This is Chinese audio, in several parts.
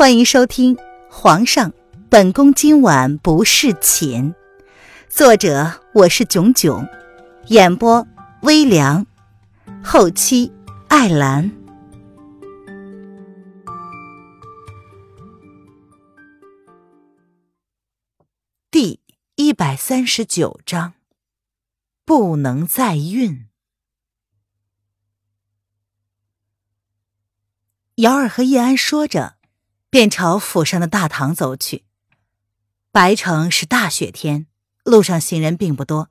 欢迎收听《皇上，本宫今晚不侍寝》，作者我是囧囧，演播微凉，后期艾兰。第一百三十九章，不能再孕。瑶儿和叶安说着。便朝府上的大堂走去。白城是大雪天，路上行人并不多，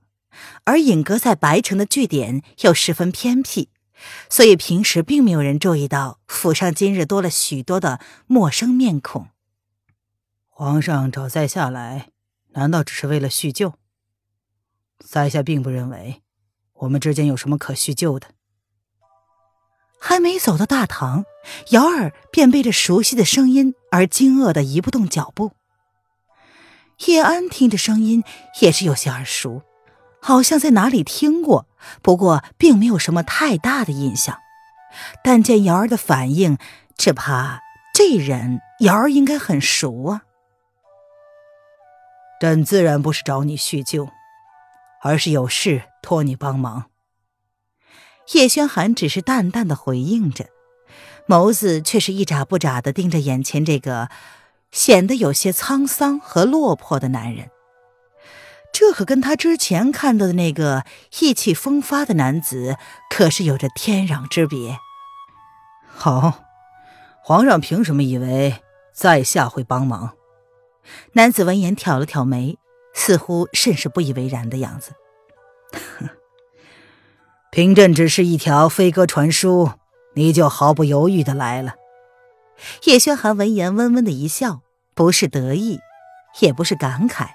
而隐阁在白城的据点又十分偏僻，所以平时并没有人注意到府上今日多了许多的陌生面孔。皇上找在下来，难道只是为了叙旧？在下并不认为我们之间有什么可叙旧的。还没走到大堂，瑶儿便被这熟悉的声音而惊愕的移不动脚步。叶安听着声音也是有些耳熟，好像在哪里听过，不过并没有什么太大的印象。但见瑶儿的反应，只怕这人瑶儿应该很熟啊。朕自然不是找你叙旧，而是有事托你帮忙。叶轩寒只是淡淡的回应着，眸子却是一眨不眨的盯着眼前这个显得有些沧桑和落魄的男人。这可跟他之前看到的那个意气风发的男子可是有着天壤之别。好，皇上凭什么以为在下会帮忙？男子闻言挑了挑眉，似乎甚是不以为然的样子。凭朕只是一条飞鸽传书，你就毫不犹豫的来了。叶轩寒闻言温温的一笑，不是得意，也不是感慨，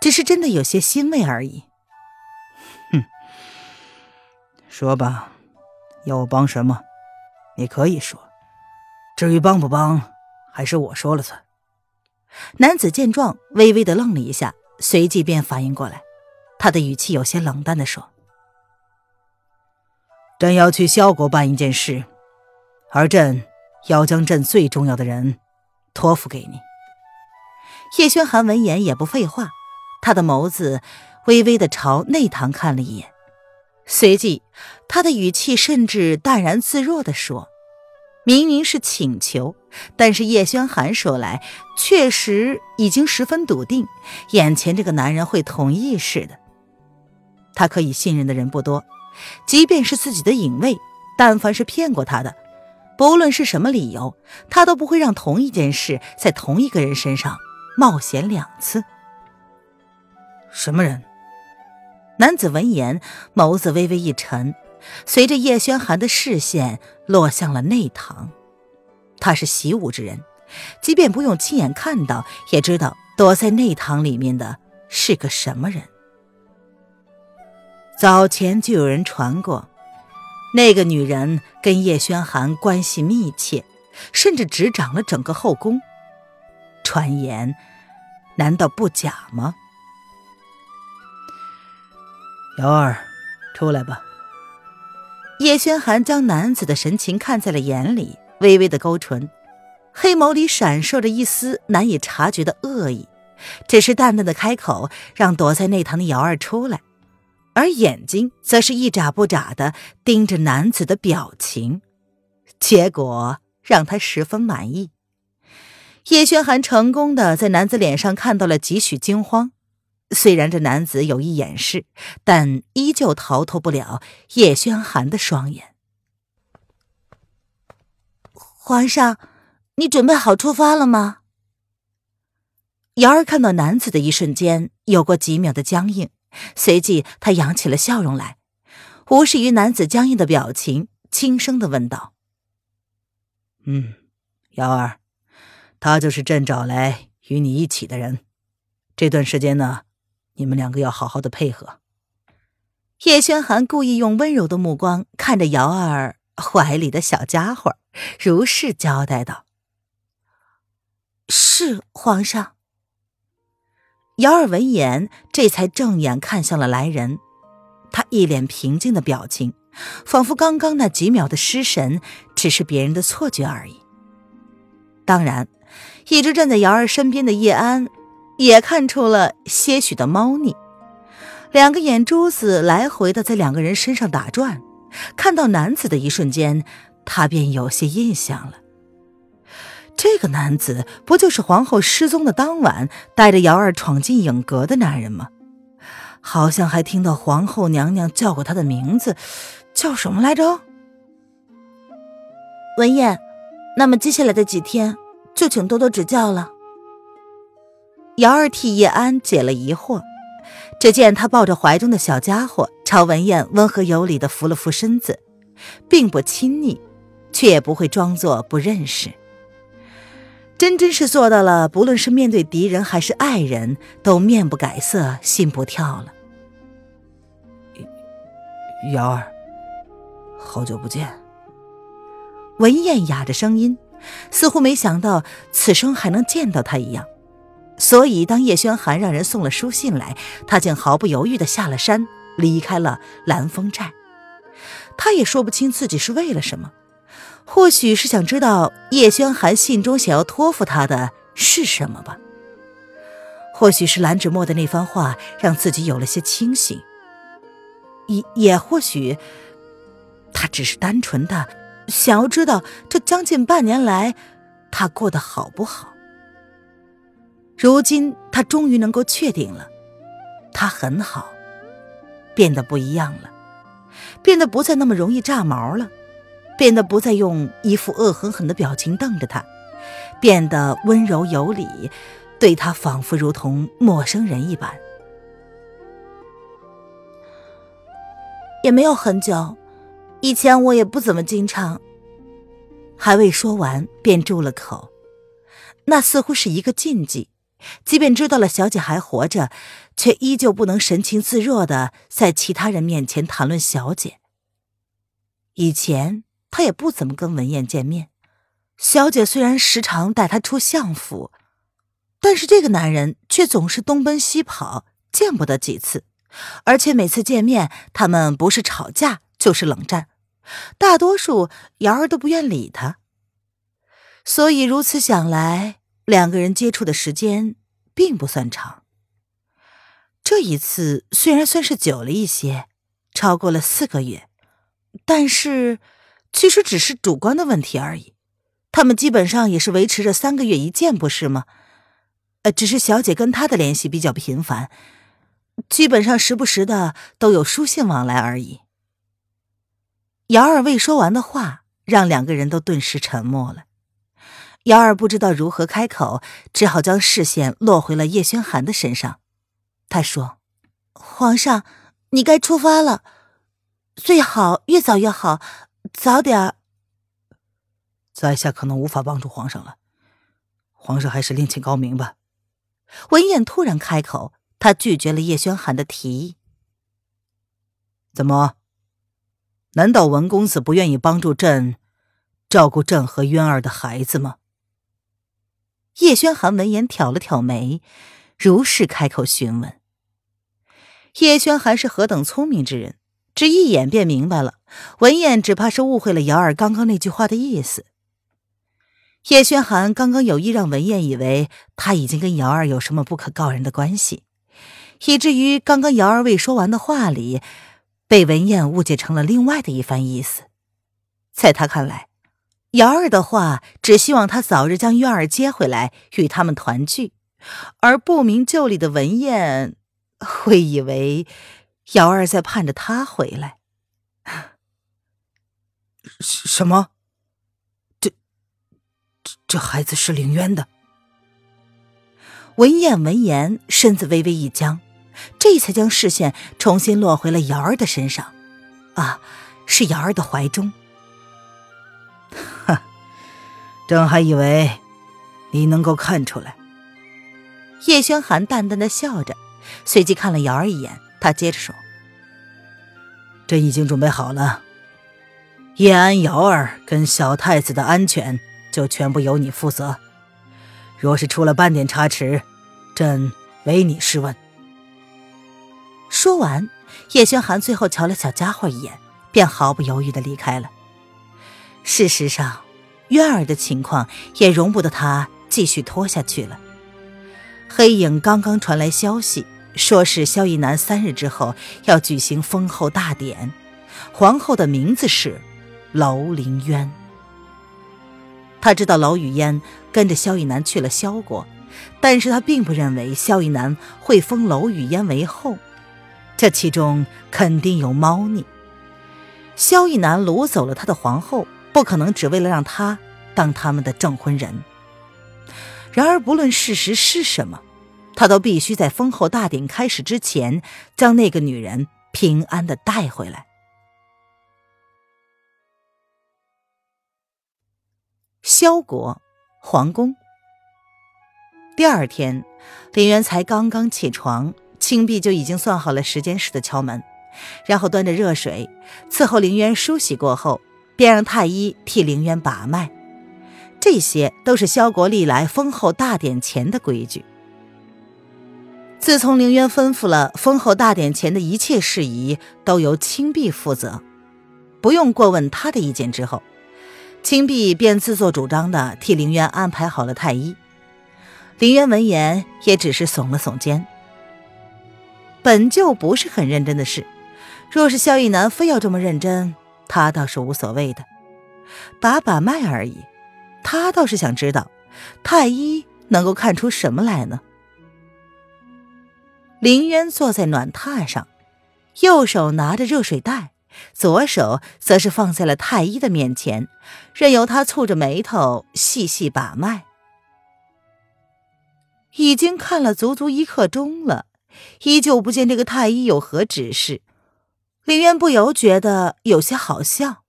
只是真的有些欣慰而已。哼，说吧，要我帮什么？你可以说。至于帮不帮，还是我说了算。男子见状，微微的愣了一下，随即便反应过来，他的语气有些冷淡的说。朕要去萧国办一件事，而朕要将朕最重要的人托付给你。叶轩寒闻言也不废话，他的眸子微微的朝内堂看了一眼，随即他的语气甚至淡然自若的说：“明明是请求，但是叶轩寒说来，确实已经十分笃定，眼前这个男人会同意似的。他可以信任的人不多。”即便是自己的影卫，但凡是骗过他的，不论是什么理由，他都不会让同一件事在同一个人身上冒险两次。什么人？男子闻言，眸子微微一沉，随着叶轩寒的视线落向了内堂。他是习武之人，即便不用亲眼看到，也知道躲在内堂里面的是个什么人。早前就有人传过，那个女人跟叶轩寒关系密切，甚至执掌了整个后宫。传言难道不假吗？瑶儿，出来吧。叶轩寒将男子的神情看在了眼里，微微的勾唇，黑眸里闪烁着一丝难以察觉的恶意，只是淡淡的开口，让躲在内堂的瑶儿出来。而眼睛则是一眨不眨的盯着男子的表情，结果让他十分满意。叶轩寒成功的在男子脸上看到了几许惊慌，虽然这男子有意掩饰，但依旧逃脱不了叶轩寒的双眼。皇上，你准备好出发了吗？瑶儿看到男子的一瞬间，有过几秒的僵硬。随即，他扬起了笑容来，无视于男子僵硬的表情，轻声的问道：“嗯，瑶儿，他就是朕找来与你一起的人。这段时间呢，你们两个要好好的配合。”叶轩寒故意用温柔的目光看着瑶儿怀里的小家伙，如是交代道：“是皇上。”姚儿闻言，这才正眼看向了来人。他一脸平静的表情，仿佛刚刚那几秒的失神只是别人的错觉而已。当然，一直站在瑶儿身边的叶安也看出了些许的猫腻，两个眼珠子来回的在两个人身上打转。看到男子的一瞬间，他便有些印象了。这个男子不就是皇后失踪的当晚带着瑶儿闯进影阁的男人吗？好像还听到皇后娘娘叫过他的名字，叫什么来着？文燕。那么接下来的几天，就请多多指教了。瑶儿替叶安解了疑惑，只见他抱着怀中的小家伙，朝文燕温和有礼的扶了扶身子，并不亲昵，却也不会装作不认识。真真是做到了，不论是面对敌人还是爱人，都面不改色，心不跳了。瑶儿，好久不见。文燕哑着声音，似乎没想到此生还能见到他一样。所以，当叶轩寒让人送了书信来，他竟毫不犹豫的下了山，离开了蓝风寨。他也说不清自己是为了什么，或许是想知道叶轩寒信中想要托付他的是什么吧。或许是蓝芷墨的那番话让自己有了些清醒，也也或许，他只是单纯的。想要知道这将近半年来，他过得好不好？如今他终于能够确定了，他很好，变得不一样了，变得不再那么容易炸毛了，变得不再用一副恶狠狠的表情瞪着他，变得温柔有礼，对他仿佛如同陌生人一般。也没有很久。以前我也不怎么经常。还未说完，便住了口。那似乎是一个禁忌，即便知道了小姐还活着，却依旧不能神情自若的在其他人面前谈论小姐。以前他也不怎么跟文燕见面，小姐虽然时常带他出相府，但是这个男人却总是东奔西跑，见不得几次，而且每次见面，他们不是吵架就是冷战。大多数瑶儿都不愿理他，所以如此想来，两个人接触的时间并不算长。这一次虽然算是久了一些，超过了四个月，但是其实只是主观的问题而已。他们基本上也是维持着三个月一见，不是吗？呃，只是小姐跟他的联系比较频繁，基本上时不时的都有书信往来而已。姚二未说完的话，让两个人都顿时沉默了。姚二不知道如何开口，只好将视线落回了叶轩寒的身上。他说：“皇上，你该出发了，最好越早越好，早点。”在下可能无法帮助皇上了，皇上还是另请高明吧。文燕突然开口，他拒绝了叶轩寒的提议。怎么？难道文公子不愿意帮助朕照顾朕和渊儿的孩子吗？叶轩寒闻言挑了挑眉，如是开口询问。叶轩寒是何等聪明之人，只一眼便明白了，文燕只怕是误会了瑶儿刚刚那句话的意思。叶轩寒刚刚有意让文燕以为他已经跟瑶儿有什么不可告人的关系，以至于刚刚瑶儿未说完的话里。被文燕误解成了另外的一番意思，在他看来，瑶儿的话只希望他早日将月儿接回来与他们团聚，而不明就里的文燕会以为瑶儿在盼着他回来。什么？这这这孩子是凌渊的？文燕闻言，身子微微一僵。这才将视线重新落回了瑶儿的身上，啊，是瑶儿的怀中。哈，朕还以为你能够看出来。叶轩寒淡淡的笑着，随即看了瑶儿一眼，他接着说：“朕已经准备好了，叶安、瑶儿跟小太子的安全就全部由你负责。若是出了半点差池，朕唯你是问。”说完，叶轩寒最后瞧了小家伙一眼，便毫不犹豫的离开了。事实上，渊儿的情况也容不得他继续拖下去了。黑影刚刚传来消息，说是萧逸南三日之后要举行封后大典，皇后的名字是楼凌渊。他知道楼雨嫣跟着萧逸南去了萧国，但是他并不认为萧逸南会封楼雨嫣为后，这其中肯定有猫腻。萧逸南掳走了他的皇后，不可能只为了让他当他们的证婚人。然而，不论事实是什么，他都必须在封后大典开始之前，将那个女人平安的带回来。萧国皇宫，第二天，林渊才刚刚起床，青碧就已经算好了时间似的敲门。然后端着热水伺候凌渊梳洗过后，便让太医替凌渊把脉。这些都是萧国历来封后大典前的规矩。自从凌渊吩咐了封后大典前的一切事宜都由青碧负责，不用过问他的意见之后，青碧便自作主张的替凌渊安排好了太医。凌渊闻言也只是耸了耸肩，本就不是很认真的事。若是萧逸南非要这么认真，他倒是无所谓的，把把脉而已。他倒是想知道，太医能够看出什么来呢？林渊坐在暖榻上，右手拿着热水袋，左手则是放在了太医的面前，任由他蹙着眉头细细把脉。已经看了足足一刻钟了，依旧不见这个太医有何指示。林渊不由觉得有些好笑，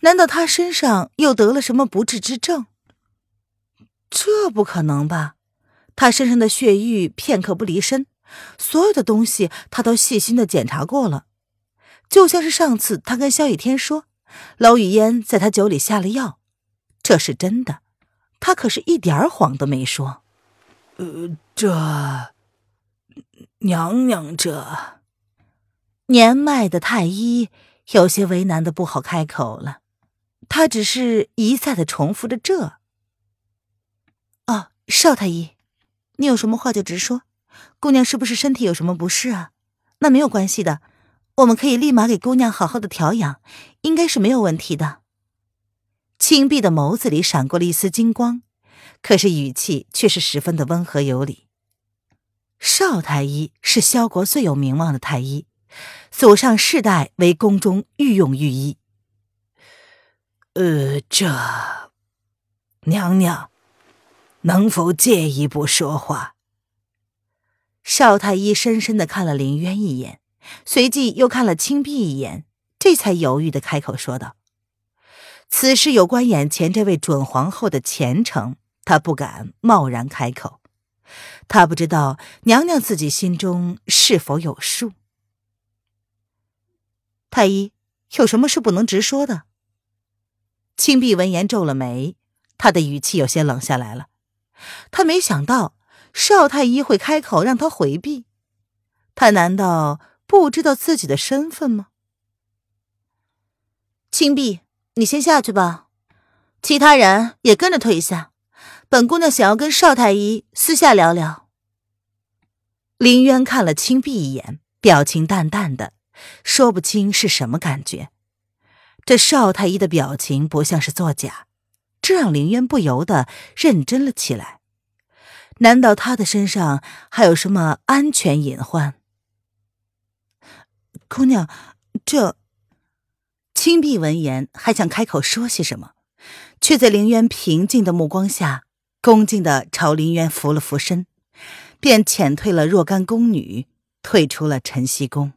难道他身上又得了什么不治之症？这不可能吧？他身上的血瘀片刻不离身，所有的东西他都细心的检查过了，就像是上次他跟萧雨天说，娄雨嫣在他酒里下了药，这是真的，他可是一点谎都没说。呃，这娘娘这。年迈的太医有些为难的不好开口了，他只是一再的重复着这。哦，邵太医，你有什么话就直说。姑娘是不是身体有什么不适啊？那没有关系的，我们可以立马给姑娘好好的调养，应该是没有问题的。青碧的眸子里闪过了一丝金光，可是语气却是十分的温和有礼。邵太医是萧国最有名望的太医。祖上世代为宫中御用御医。呃，这娘娘能否借一步说话？邵太医深深的看了林渊一眼，随即又看了青碧一眼，这才犹豫的开口说道：“此事有关眼前这位准皇后的前程，他不敢贸然开口。他不知道娘娘自己心中是否有数。”太医有什么是不能直说的？青碧闻言皱了眉，他的语气有些冷下来了。他没想到邵太医会开口让他回避，他难道不知道自己的身份吗？青碧，你先下去吧，其他人也跟着退下。本姑娘想要跟邵太医私下聊聊。林渊看了青碧一眼，表情淡淡的。说不清是什么感觉，这邵太医的表情不像是作假，这让林渊不由得认真了起来。难道他的身上还有什么安全隐患？姑娘，这青碧闻言还想开口说些什么，却在林渊平静的目光下，恭敬的朝林渊扶了扶身，便遣退了若干宫女，退出了晨曦宫。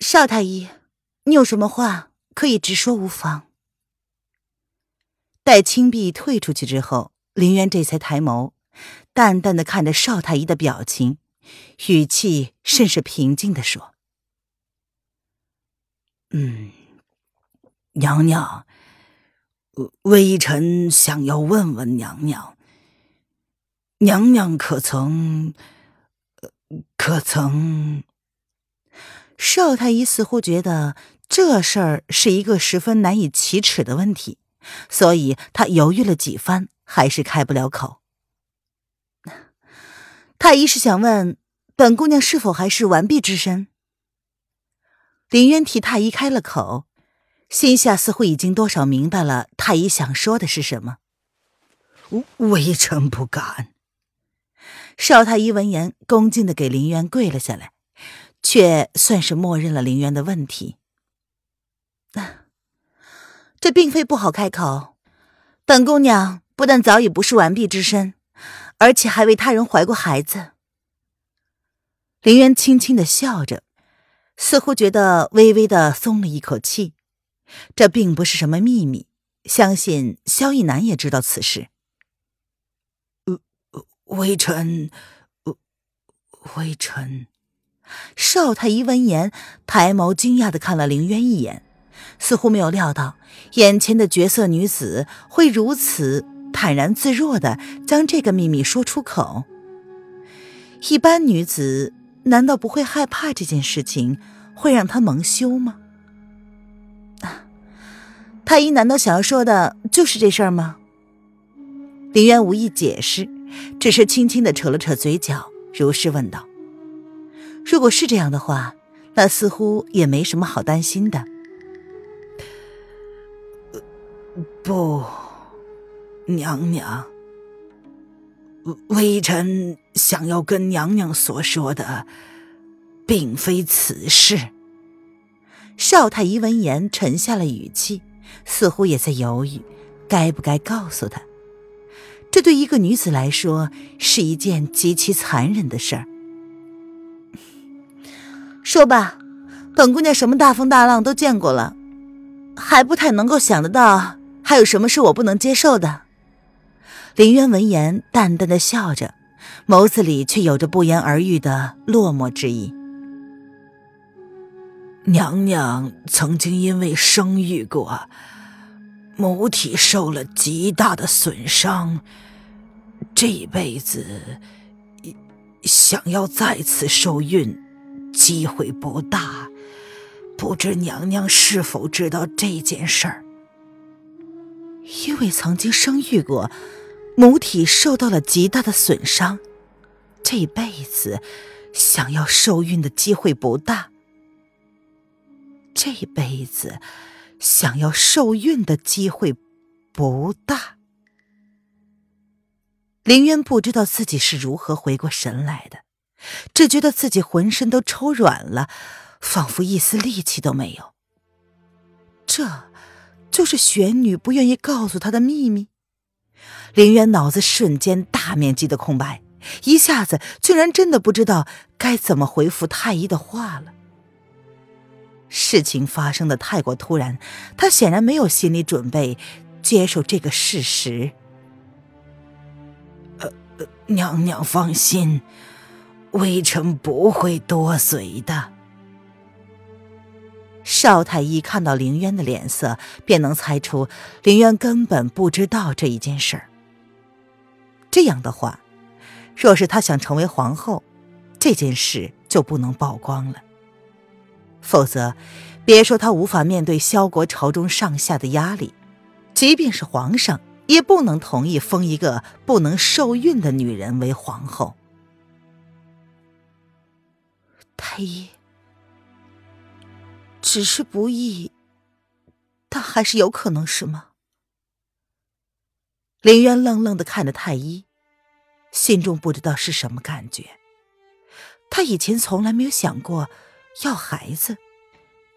邵太医，你有什么话可以直说无妨。待青碧退出去之后，林渊这才抬眸，淡淡的看着邵太医的表情，语气甚是平静的说：“嗯，娘娘，微臣想要问问娘娘，娘娘可曾，可曾？”邵太医似乎觉得这事儿是一个十分难以启齿的问题，所以他犹豫了几番，还是开不了口。太医是想问本姑娘是否还是完璧之身？林渊替太医开了口，心下似乎已经多少明白了太医想说的是什么。微臣不敢。少太医闻言，恭敬的给林渊跪了下来，却算是默认了林渊的问题。这并非不好开口，本姑娘不但早已不是完璧之身。而且还为他人怀过孩子。林渊轻轻的笑着，似乎觉得微微的松了一口气。这并不是什么秘密，相信萧逸南也知道此事。呃，微臣，微臣。少太医闻言，抬眸惊讶的看了林渊一眼，似乎没有料到眼前的绝色女子会如此。坦然自若的将这个秘密说出口。一般女子难道不会害怕这件事情会让她蒙羞吗？太医难道想要说的就是这事儿吗？林渊无意解释，只是轻轻的扯了扯嘴角，如是问道：“如果是这样的话，那似乎也没什么好担心的。”不。娘娘，微臣想要跟娘娘所说的，并非此事。少太医闻言沉下了语气，似乎也在犹豫，该不该告诉他。这对一个女子来说是一件极其残忍的事儿。说吧，本姑娘什么大风大浪都见过了，还不太能够想得到，还有什么是我不能接受的。林渊闻言，淡淡的笑着，眸子里却有着不言而喻的落寞之意。娘娘曾经因为生育过，母体受了极大的损伤，这辈子想要再次受孕，机会不大。不知娘娘是否知道这件事儿？因为曾经生育过。母体受到了极大的损伤，这辈子想要受孕的机会不大。这辈子想要受孕的机会不大。林渊不知道自己是如何回过神来的，只觉得自己浑身都抽软了，仿佛一丝力气都没有。这，就是玄女不愿意告诉他的秘密。林渊脑子瞬间大面积的空白，一下子居然真的不知道该怎么回复太医的话了。事情发生的太过突然，他显然没有心理准备接受这个事实。呃，娘娘放心，微臣不会多嘴的。邵太医看到林渊的脸色，便能猜出林渊根本不知道这一件事儿。这样的话，若是他想成为皇后，这件事就不能曝光了。否则，别说他无法面对萧国朝中上下的压力，即便是皇上也不能同意封一个不能受孕的女人为皇后。太医。只是不易，但还是有可能，是吗？林渊愣愣的看着太医，心中不知道是什么感觉。他以前从来没有想过要孩子，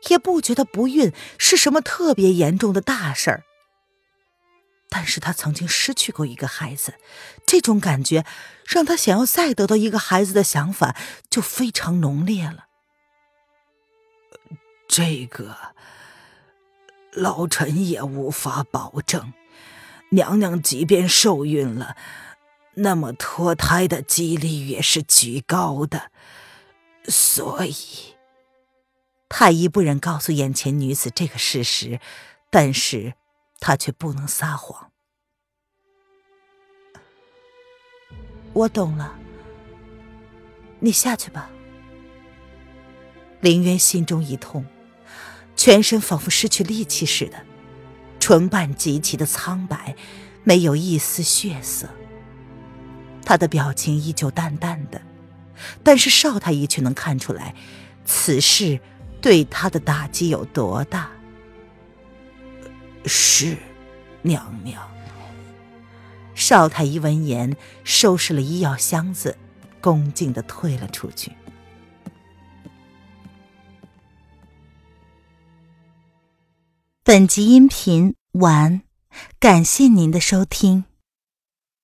也不觉得不孕是什么特别严重的大事儿。但是他曾经失去过一个孩子，这种感觉让他想要再得到一个孩子的想法就非常浓烈了。这个老臣也无法保证。娘娘即便受孕了，那么脱胎的几率也是极高的。所以，太医不忍告诉眼前女子这个事实，但是他却不能撒谎。我懂了，你下去吧。林渊心中一痛。全身仿佛失去力气似的，唇瓣极其的苍白，没有一丝血色。他的表情依旧淡淡的，但是邵太医却能看出来，此事对他的打击有多大。是，娘娘。邵太医闻言，收拾了医药箱子，恭敬的退了出去。本集音频完，感谢您的收听。